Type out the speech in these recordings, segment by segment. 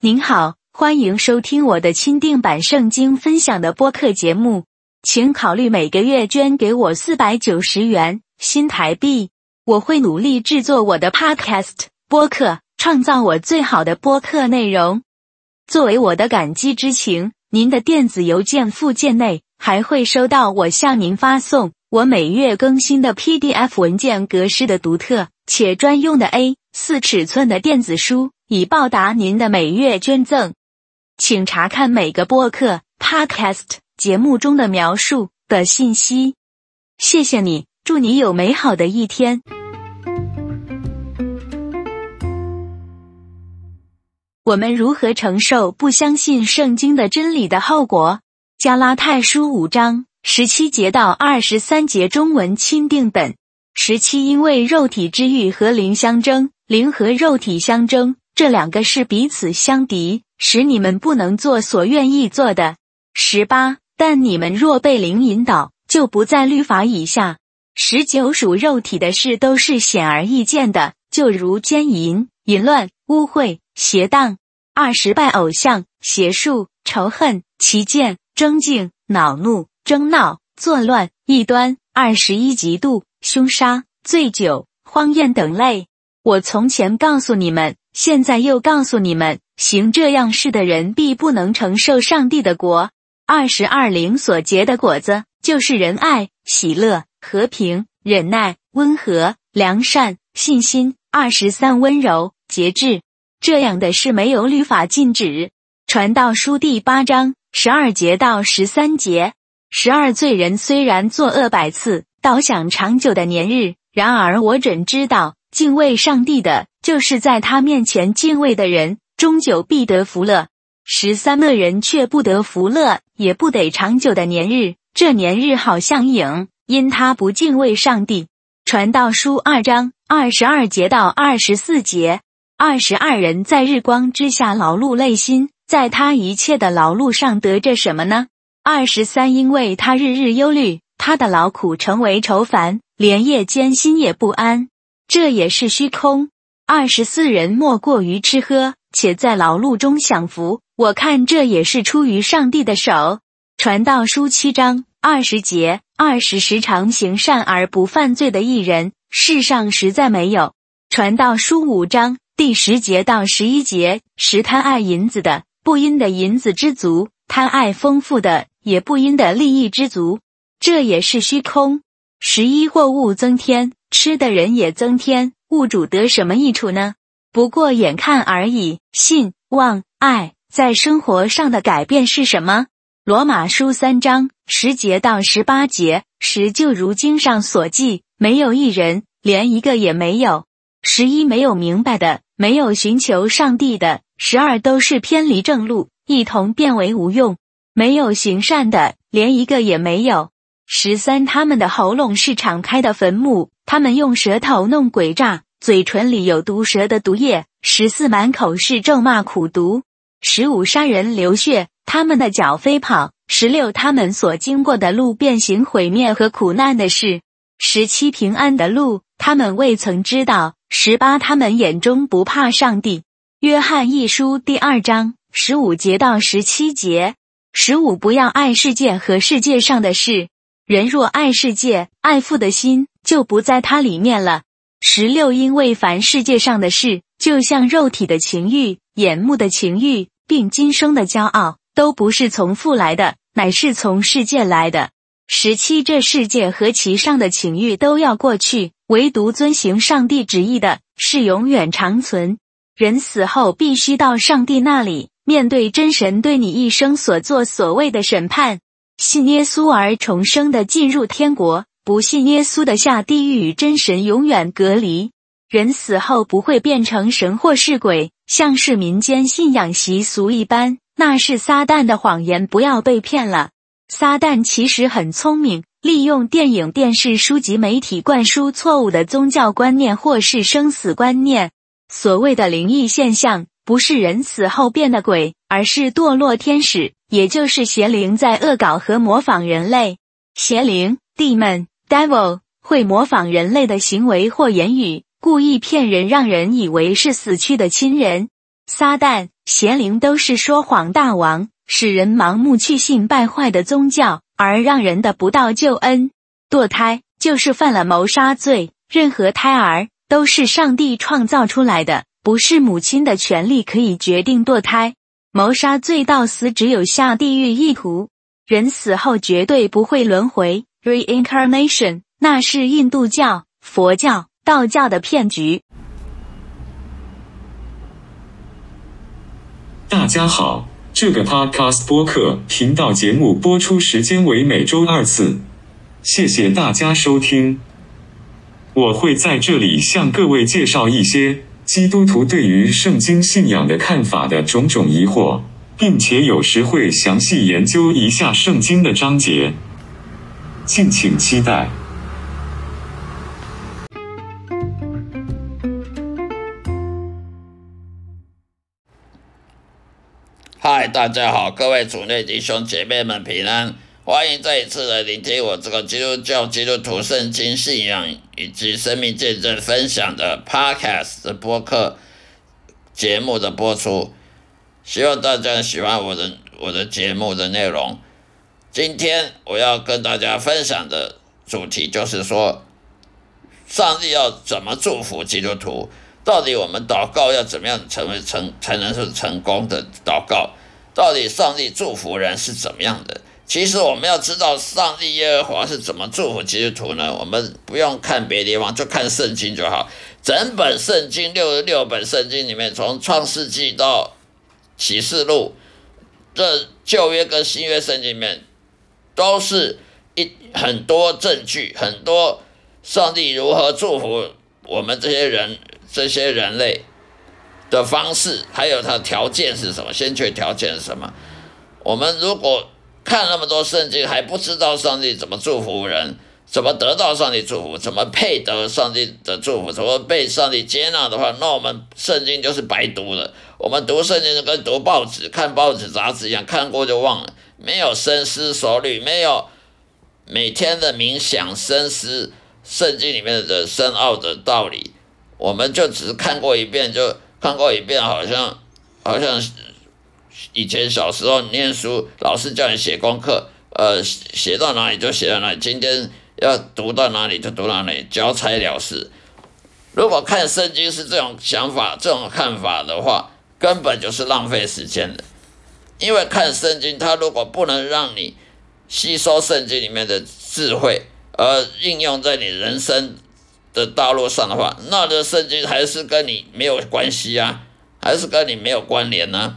您好，欢迎收听我的钦定版圣经分享的播客节目，请考虑每个月捐给我四百九十元新台币，我会努力制作我的 Podcast 播客，创造我最好的播客内容。作为我的感激之情，您的电子邮件附件内还会收到我向您发送我每月更新的 PDF 文件格式的独特且专用的 A 四尺寸的电子书。以报答您的每月捐赠，请查看每个播客 （podcast） 节目中的描述的信息。谢谢你，祝你有美好的一天。我们如何承受不相信圣经的真理的后果？加拉太书五章十七节到二十三节中文钦定本十七，因为肉体之欲和灵相争，灵和肉体相争。这两个是彼此相敌，使你们不能做所愿意做的。十八，但你们若被灵引导，就不在律法以下。十九，属肉体的事都是显而易见的，就如奸淫、淫乱、污秽、邪荡。二十，拜偶像、邪术、仇恨、奇见、争竞、恼怒、争闹、作乱、异端。二十一，嫉妒、凶杀、醉酒、荒宴等类。我从前告诉你们。现在又告诉你们，行这样事的人必不能承受上帝的国。二十二灵所结的果子，就是仁爱、喜乐、和平、忍耐、温和、良善、信心。二十三温柔、节制，这样的事没有律法禁止。传道书第八章十二节到十三节，十二罪人虽然作恶百次，倒享长久的年日；然而我怎知道？敬畏上帝的，就是在他面前敬畏的人，终究必得福乐。十三恶人却不得福乐，也不得长久的年日。这年日好像影，因他不敬畏上帝。传道书二章二十二节到二十四节，二十二人在日光之下劳碌累心，在他一切的劳碌上得着什么呢？二十三，因为他日日忧虑，他的劳苦成为愁烦，连夜间心也不安。这也是虚空。二十四人莫过于吃喝，且在劳碌中享福。我看这也是出于上帝的手。传道书七章二十节，二十时常行善而不犯罪的艺人，世上实在没有。传道书五章第十节到十一节，时贪爱银子的，不因的银子知足；贪爱丰富的，也不因的利益知足。这也是虚空。十一货物增添。吃的人也增添，物主得什么益处呢？不过眼看而已。信、望、爱在生活上的改变是什么？罗马书三章十节到十八节，十就如经上所记，没有一人，连一个也没有。十一没有明白的，没有寻求上帝的。十二都是偏离正路，一同变为无用。没有行善的，连一个也没有。十三他们的喉咙是敞开的坟墓。他们用舌头弄诡诈，嘴唇里有毒蛇的毒液。十四满口是咒骂苦毒。十五杀人流血，他们的脚飞跑。十六他们所经过的路变形毁灭和苦难的事。十七平安的路，他们未曾知道。十八他们眼中不怕上帝。约翰一书第二章十五节到十七节。十五不要爱世界和世界上的事。人若爱世界，爱父的心。就不在它里面了。十六，因为凡世界上的事，就像肉体的情欲、眼目的情欲，并今生的骄傲，都不是从父来的，乃是从世界来的。十七，这世界和其上的情欲都要过去，唯独遵行上帝旨意的，是永远长存。人死后必须到上帝那里，面对真神对你一生所做所谓的审判。信耶稣而重生的，进入天国。不信耶稣的下地狱与真神永远隔离。人死后不会变成神或是鬼，像是民间信仰习俗一般，那是撒旦的谎言，不要被骗了。撒旦其实很聪明，利用电影、电视、书籍、媒体灌输错误的宗教观念或是生死观念。所谓的灵异现象，不是人死后变的鬼，而是堕落天使，也就是邪灵在恶搞和模仿人类。邪灵 （demon, devil） 会模仿人类的行为或言语，故意骗人，让人以为是死去的亲人。撒旦、邪灵都是说谎大王，使人盲目去信败坏的宗教，而让人得不到救恩。堕胎就是犯了谋杀罪。任何胎儿都是上帝创造出来的，不是母亲的权利可以决定堕胎。谋杀罪到死只有下地狱一途，人死后绝对不会轮回 （reincarnation），那是印度教、佛教、道教的骗局。大家好，这个 Podcast 播客频道节目播出时间为每周二次，谢谢大家收听。我会在这里向各位介绍一些基督徒对于圣经信仰的看法的种种疑惑，并且有时会详细研究一下圣经的章节，敬请期待。嗨，大家好，各位主内弟兄姐妹们平安。欢迎再一次来聆听我这个基督教基督徒圣经信仰以及生命见证分享的 Podcast 的播客节目的播出，希望大家喜欢我的我的节目的内容。今天我要跟大家分享的主题就是说，上帝要怎么祝福基督徒？到底我们祷告要怎么样成为成才能是成功的祷告？到底上帝祝福人是怎么样的？其实我们要知道上帝耶和华是怎么祝福基督徒呢？我们不用看别的地方，就看圣经就好。整本圣经六十六本圣经里面，从创世纪到启示录，这旧约跟新约圣经里面，都是一很多证据，很多上帝如何祝福我们这些人、这些人类的方式，还有他条件是什么？先决条件是什么？我们如果看那么多圣经还不知道上帝怎么祝福人，怎么得到上帝祝福，怎么配得上帝的祝福，怎么被上帝接纳的话，那我们圣经就是白读了。我们读圣经就跟读报纸、看报纸杂志一样，看过就忘了，没有深思熟虑，没有每天的冥想深思圣经里面的深奥的道理，我们就只是看过一遍，就看过一遍，好像好像。以前小时候念书，老师叫你写功课，呃，写到哪里就写到哪里。今天要读到哪里就读到哪里，交差了事。如果看圣经是这种想法、这种看法的话，根本就是浪费时间的。因为看圣经，它如果不能让你吸收圣经里面的智慧，而应用在你人生的道路上的话，那这圣经还是跟你没有关系啊，还是跟你没有关联呢？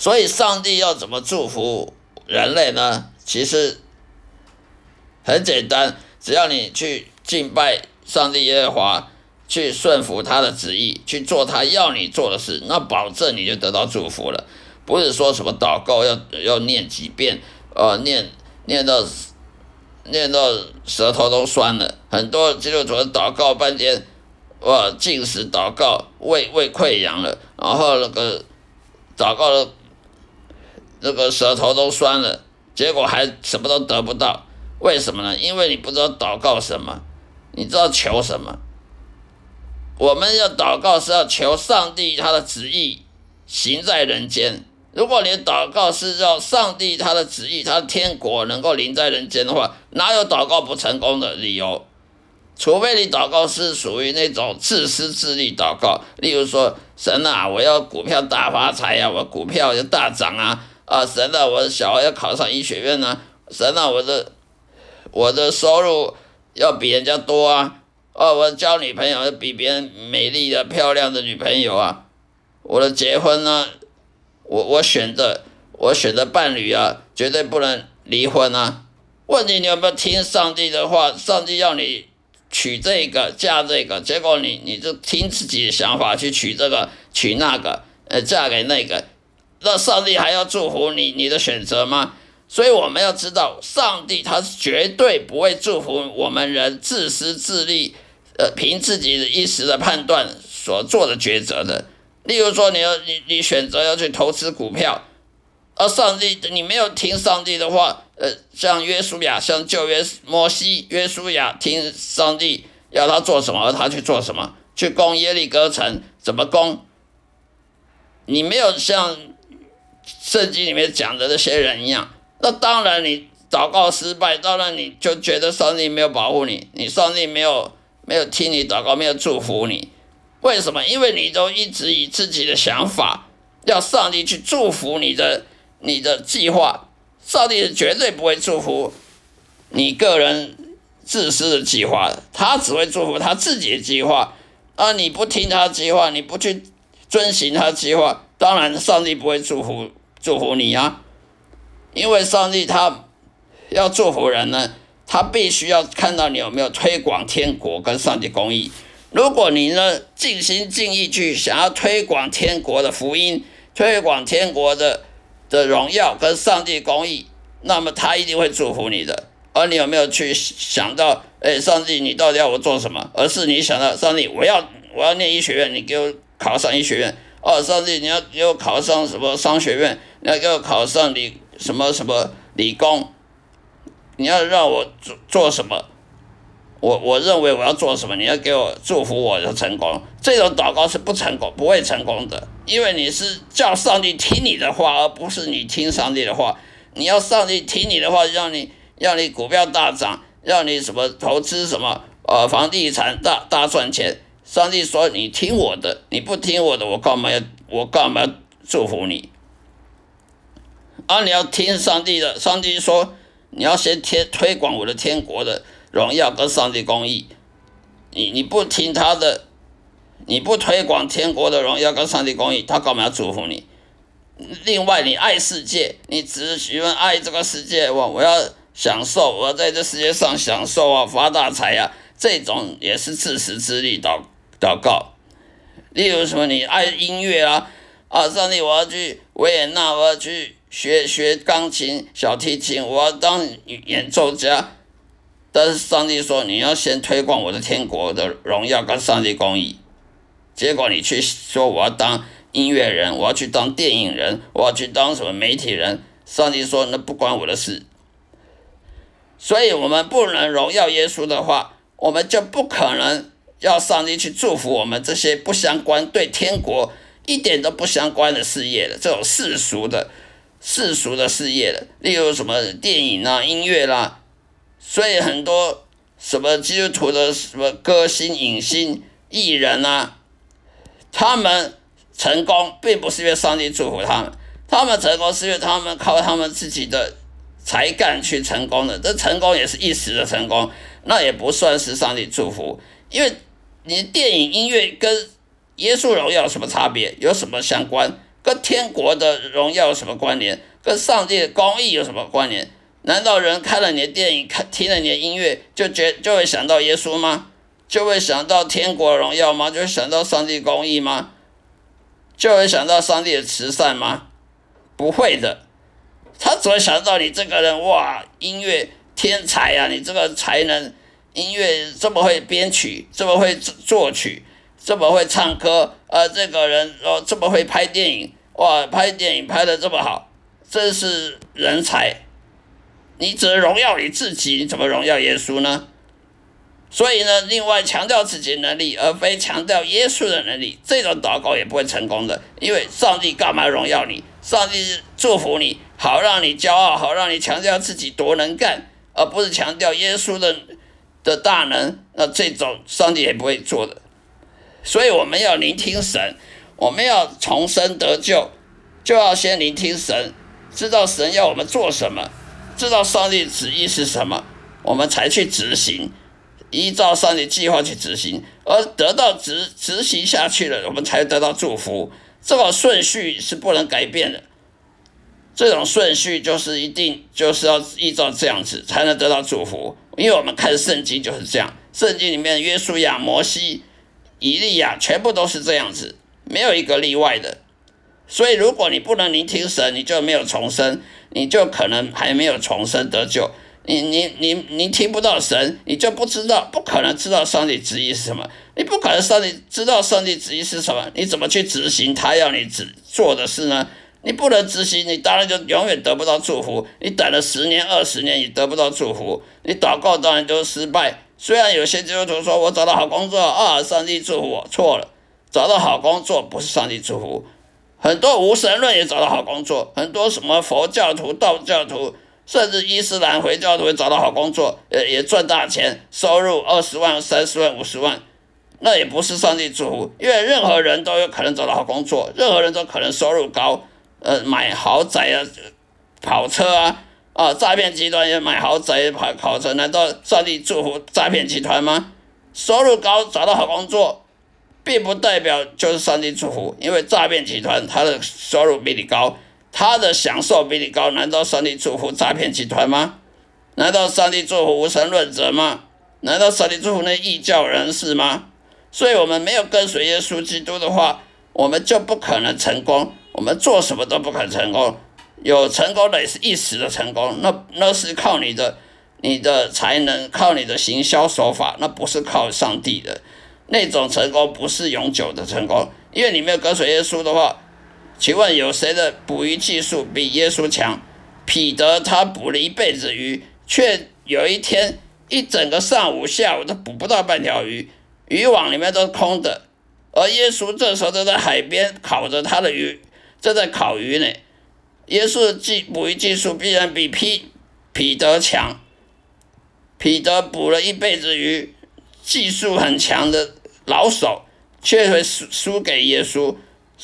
所以，上帝要怎么祝福人类呢？其实很简单，只要你去敬拜上帝耶和华，去顺服他的旨意，去做他要你做的事，那保证你就得到祝福了。不是说什么祷告要要念几遍，呃，念念到念到舌头都酸了。很多基督徒祷告半天，哇，进食祷告，胃胃溃疡了，然后那个祷告了。这个舌头都酸了，结果还什么都得不到，为什么呢？因为你不知道祷告什么，你知道求什么。我们要祷告是要求上帝他的旨意行在人间。如果你祷告是要上帝他的旨意，他的天国能够临在人间的话，哪有祷告不成功的理由？除非你祷告是属于那种自私自利祷告，例如说神啊，我要股票大发财呀，我股票要大涨啊。啊，神啊，我的小孩要考上医学院呢。神啊，我的我的收入要比人家多啊。哦，我交女朋友要比别人美丽的、漂亮的女朋友啊。我的结婚呢，我我选的我选的伴侣啊，绝对不能离婚啊。问题你有没有听上帝的话？上帝要你娶这个嫁这个，结果你你就听自己的想法去娶这个娶那个，呃，嫁给那个。那上帝还要祝福你你的选择吗？所以我们要知道，上帝他是绝对不会祝福我们人自私自利，呃，凭自己的一时的判断所做的抉择的。例如说，你要你你选择要去投资股票，而上帝你没有听上帝的话，呃，像约书亚，像旧约摩西，约书亚听上帝要他做什么，而他去做什么，去攻耶利哥城，怎么攻？你没有像圣经里面讲的那些人一样，那当然你祷告失败，当然你就觉得上帝没有保护你，你上帝没有没有听你祷告，没有祝福你。为什么？因为你都一直以自己的想法要上帝去祝福你的你的计划，上帝是绝对不会祝福你个人自私的计划的，他只会祝福他自己的计划。啊，你不听他计划，你不去遵循他计划，当然上帝不会祝福祝福你啊。因为上帝他要祝福人呢，他必须要看到你有没有推广天国跟上帝公义。如果你呢尽心尽意去想要推广天国的福音，推广天国的的荣耀跟上帝公义，那么他一定会祝福你的。而你有没有去想到，哎，上帝，你到底要我做什么？而是你想到，上帝，我要我要念医学院，你给我考上医学院。哦，上帝，你要给我考上什么商学院？你要给我考上理什么什么理工？你要让我做做什么？我我认为我要做什么，你要给我祝福我的成功，这种祷告是不成功，不会成功的，因为你是叫上帝听你的话，而不是你听上帝的话。你要上帝听你的话，让你让你股票大涨，让你什么投资什么呃房地产大大赚钱。上帝说你听我的，你不听我的，我干嘛要我干嘛要祝福你？啊你要听上帝的，上帝说你要先贴推广我的天国的。荣耀跟上帝公义，你你不听他的，你不推广天国的荣耀跟上帝公义，他干嘛要祝福你？另外，你爱世界，你只喜欢爱这个世界，我我要享受，我要在这世界上享受啊，发大财啊，这种也是自私自利祷祷告。例如什么，你爱音乐啊，啊，上帝，我要去维也纳，我要去学学钢琴、小提琴，我要当演奏家。但是上帝说你要先推广我的天国的荣耀跟上帝公义，结果你去说我要当音乐人，我要去当电影人，我要去当什么媒体人？上帝说那不关我的事。所以，我们不能荣耀耶稣的话，我们就不可能要上帝去祝福我们这些不相关、对天国一点都不相关的事业的这种世俗的世俗的事业的，例如什么电影啊、音乐啦。所以很多什么基督徒的什么歌星、影星、艺人啊，他们成功并不是因为上帝祝福他们，他们成功是因为他们靠他们自己的才干去成功的。这成功也是一时的成功，那也不算是上帝祝福。因为你电影、音乐跟耶稣荣耀有什么差别？有什么相关？跟天国的荣耀有什么关联？跟上帝的公义有什么关联？难道人看了你的电影，看听了你的音乐，就觉就会想到耶稣吗？就会想到天国荣耀吗？就会想到上帝公义吗？就会想到上帝的慈善吗？不会的，他只会想到你这个人哇，音乐天才呀！你这个才能，音乐这么会编曲，这么会作曲，这么会唱歌，呃，这个人哦这么会拍电影，哇，拍电影拍的这么好，真是人才。你只能荣耀你自己，你怎么荣耀耶稣呢？所以呢，另外强调自己能力，而非强调耶稣的能力，这种祷告也不会成功的。因为上帝干嘛荣耀你？上帝祝福你，好让你骄傲，好让你强调自己多能干，而不是强调耶稣的的大能。那这种上帝也不会做的。所以我们要聆听神，我们要重生得救，就要先聆听神，知道神要我们做什么。知道上帝旨意是什么，我们才去执行，依照上帝计划去执行，而得到执执行下去了，我们才得到祝福。这个顺序是不能改变的，这种顺序就是一定就是要依照这样子才能得到祝福。因为我们看圣经就是这样，圣经里面约书亚、摩西、以利亚全部都是这样子，没有一个例外的。所以，如果你不能聆听神，你就没有重生。你就可能还没有重生得救，你你你你听不到神，你就不知道，不可能知道上帝旨意是什么。你不可能上帝知道上帝旨意是什么，你怎么去执行他要你做的事呢？你不能执行，你当然就永远得不到祝福。你等了十年、二十年，你得不到祝福，你祷告当然就是失败。虽然有些基督徒说我找到好工作啊，上帝祝福我，错了，找到好工作不是上帝祝福。很多无神论也找到好工作，很多什么佛教徒、道教徒，甚至伊斯兰回教徒也找到好工作，呃，也赚大钱，收入二十万、三十万、五十万，那也不是上帝祝福，因为任何人都有可能找到好工作，任何人都可能收入高。呃，买豪宅啊，跑车啊，啊，诈骗集团也买豪宅、跑跑车，难道上帝祝福诈骗集团吗？收入高，找到好工作，并不代表就是上帝祝福，因为诈骗集团他的收入比你高，他的享受比你高，难道上帝祝福诈骗集团吗？难道上帝祝福无神论者吗？难道上帝祝福那异教人士吗？所以，我们没有跟随耶稣基督的话，我们就不可能成功。我们做什么都不可能成功，有成功的也是一时的成功，那那是靠你的你的才能，靠你的行销手法，那不是靠上帝的那种成功，不是永久的成功。因为你没有跟随耶稣的话，请问有谁的捕鱼技术比耶稣强？彼得他捕了一辈子鱼，却有一天一整个上午下午都捕不到半条鱼，渔网里面都是空的，而耶稣这时候都在海边烤着他的鱼。正在烤鱼呢，耶稣技捕鱼技术必然比彼彼得强。彼得捕了一辈子鱼，技术很强的老手，却会输输给耶稣。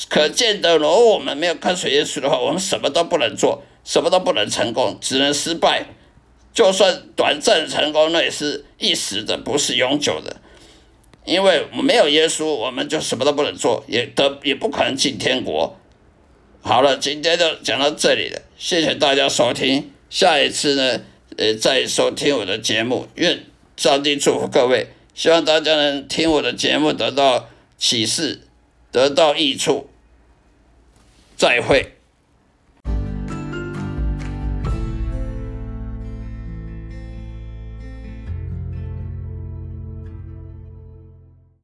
可见得，如果我们没有跟随耶稣的话，我们什么都不能做，什么都不能成功，只能失败。就算短暂成功，那也是一时的，不是永久的。因为没有耶稣，我们就什么都不能做，也得也不可能进天国。好了，今天就讲到这里了，谢谢大家收听。下一次呢，呃，再收听我的节目。愿上帝祝福各位，希望大家能听我的节目得到启示，得到益处。再会。